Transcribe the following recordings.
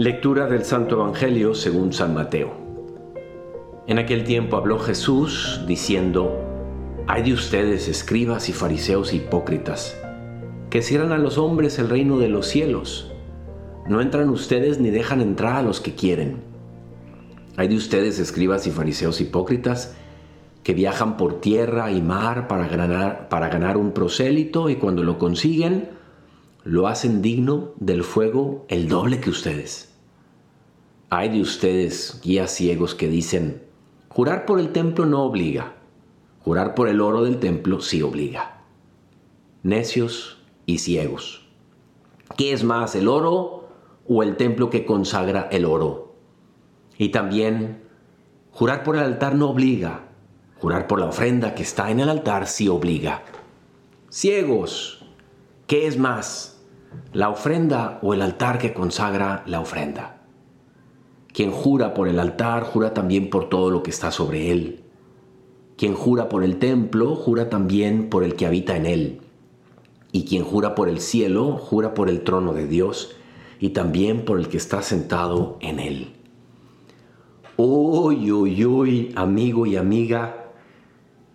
Lectura del Santo Evangelio según San Mateo. En aquel tiempo habló Jesús diciendo, Hay de ustedes, escribas y fariseos hipócritas, que cierran a los hombres el reino de los cielos. No entran ustedes ni dejan entrar a los que quieren. Hay de ustedes, escribas y fariseos hipócritas, que viajan por tierra y mar para ganar, para ganar un prosélito y cuando lo consiguen, lo hacen digno del fuego el doble que ustedes. Hay de ustedes, guías ciegos, que dicen, jurar por el templo no obliga, jurar por el oro del templo sí obliga. Necios y ciegos. ¿Qué es más, el oro o el templo que consagra el oro? Y también, jurar por el altar no obliga, jurar por la ofrenda que está en el altar sí obliga. Ciegos, ¿qué es más, la ofrenda o el altar que consagra la ofrenda? Quien jura por el altar, jura también por todo lo que está sobre él. Quien jura por el templo, jura también por el que habita en él. Y quien jura por el cielo, jura por el trono de Dios y también por el que está sentado en él. Uy, uy, uy, amigo y amiga,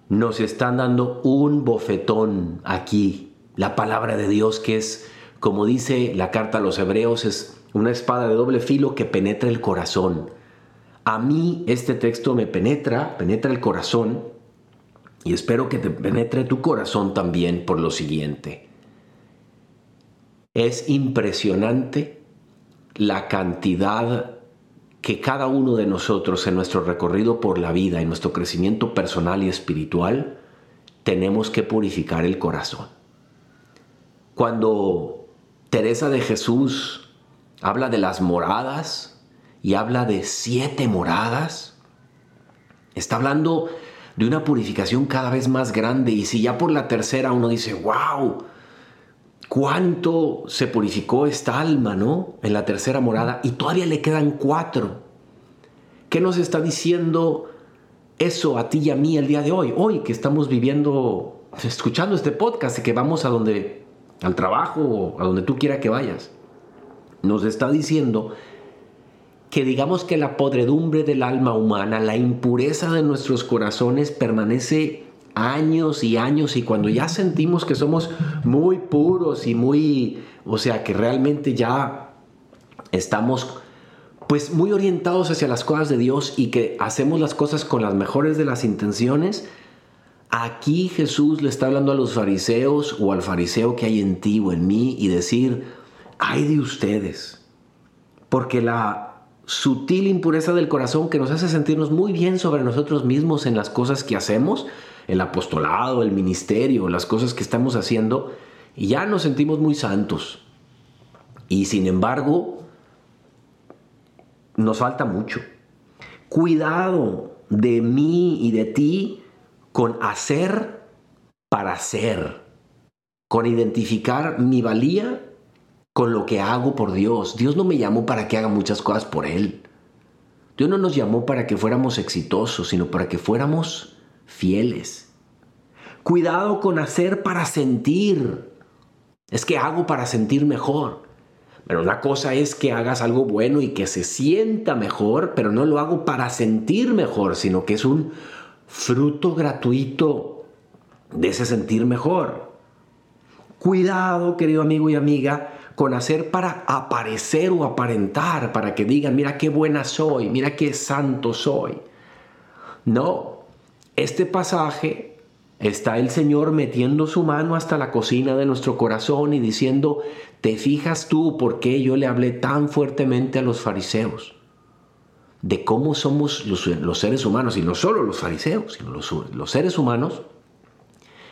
nos están dando un bofetón aquí. La palabra de Dios que es, como dice la carta a los hebreos, es una espada de doble filo que penetra el corazón. A mí este texto me penetra, penetra el corazón y espero que te penetre tu corazón también por lo siguiente. Es impresionante la cantidad que cada uno de nosotros en nuestro recorrido por la vida, en nuestro crecimiento personal y espiritual, tenemos que purificar el corazón. Cuando Teresa de Jesús habla de las moradas y habla de siete moradas. Está hablando de una purificación cada vez más grande y si ya por la tercera uno dice, wow, cuánto se purificó esta alma, ¿no? En la tercera morada y todavía le quedan cuatro. ¿Qué nos está diciendo eso a ti y a mí el día de hoy? Hoy que estamos viviendo, escuchando este podcast y que vamos a donde, al trabajo o a donde tú quieras que vayas nos está diciendo que digamos que la podredumbre del alma humana, la impureza de nuestros corazones permanece años y años y cuando ya sentimos que somos muy puros y muy, o sea, que realmente ya estamos pues muy orientados hacia las cosas de Dios y que hacemos las cosas con las mejores de las intenciones, aquí Jesús le está hablando a los fariseos o al fariseo que hay en ti o en mí y decir, hay de ustedes, porque la sutil impureza del corazón que nos hace sentirnos muy bien sobre nosotros mismos en las cosas que hacemos, el apostolado, el ministerio, las cosas que estamos haciendo, ya nos sentimos muy santos. Y sin embargo, nos falta mucho. Cuidado de mí y de ti con hacer para ser, con identificar mi valía con lo que hago por Dios. Dios no me llamó para que haga muchas cosas por Él. Dios no nos llamó para que fuéramos exitosos, sino para que fuéramos fieles. Cuidado con hacer para sentir. Es que hago para sentir mejor. Pero una cosa es que hagas algo bueno y que se sienta mejor, pero no lo hago para sentir mejor, sino que es un fruto gratuito de ese sentir mejor. Cuidado, querido amigo y amiga, con hacer para aparecer o aparentar, para que digan, mira qué buena soy, mira qué santo soy. No, este pasaje está el Señor metiendo su mano hasta la cocina de nuestro corazón y diciendo, ¿te fijas tú por qué yo le hablé tan fuertemente a los fariseos? De cómo somos los, seres humanos, y no solo los fariseos, sino los, los seres humanos,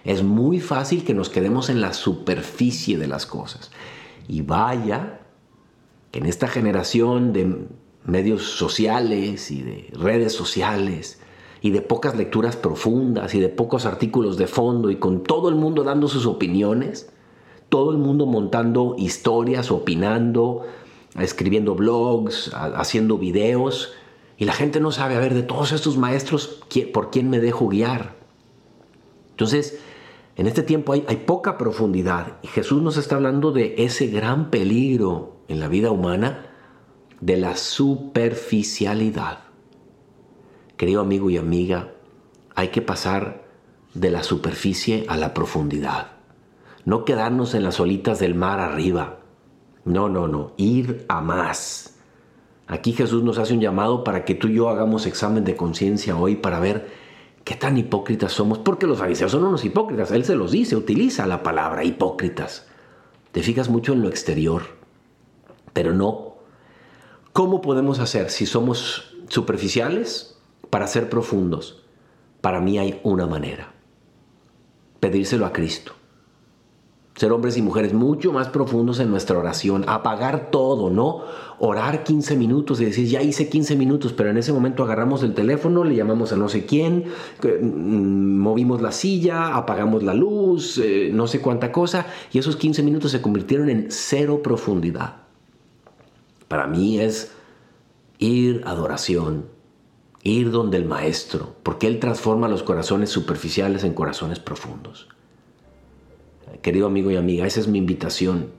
es muy fácil que nos quedemos en la superficie de las cosas. Y vaya que en esta generación de medios sociales y de redes sociales y de pocas lecturas profundas y de pocos artículos de fondo y con todo el mundo dando sus opiniones, todo el mundo montando historias, opinando, escribiendo blogs, haciendo videos, y la gente no sabe, a ver, de todos estos maestros, ¿por quién me dejo guiar? Entonces, en este tiempo hay, poca profundidad y Jesús nos está hablando de ese gran peligro en la vida humana de la superficialidad. Querido amigo y amiga, hay que pasar de la superficie a la profundidad. No quedarnos en las olitas del mar arriba. No, no, no. Ir a más. Aquí Jesús nos hace un llamado para que tú y yo hagamos examen de conciencia hoy para ver qué tan hipócritas somos. Porque los fariseos son unos hipócritas. Él se los dice, utiliza la palabra hipócritas. Te fijas mucho en lo exterior, pero no. ¿Cómo podemos hacer si somos superficiales para ser profundos? Para mí hay una manera. Pedírselo a Cristo ser hombres y mujeres mucho más profundos en nuestra oración, apagar todo, ¿no? Orar 15 minutos y decir, ya hice 15 minutos, pero en ese momento agarramos el teléfono, le llamamos a no sé quién, mm, movimos la silla, apagamos la luz, eh, no sé cuánta cosa, y esos 15 minutos se convirtieron en cero profundidad. Para mí es ir a adoración, ir donde el Maestro, porque Él transforma los corazones superficiales en corazones profundos querido amigo y amiga, esa es mi invitación,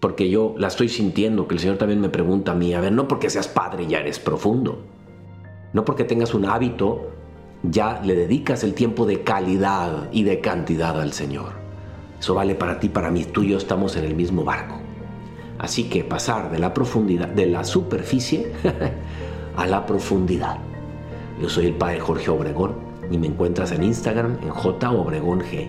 porque yo la estoy sintiendo, que el Señor también me pregunta a mí, a ver, no porque seas padre ya eres profundo, no porque tengas un hábito, ya le dedicas el tiempo de calidad y de cantidad al Señor. Eso vale para ti, para mí, tú y yo estamos en el mismo barco. Así que pasar de la profundidad, de la superficie a la profundidad. Yo soy el padre Jorge Obregón y me encuentras en Instagram en J Obregón G.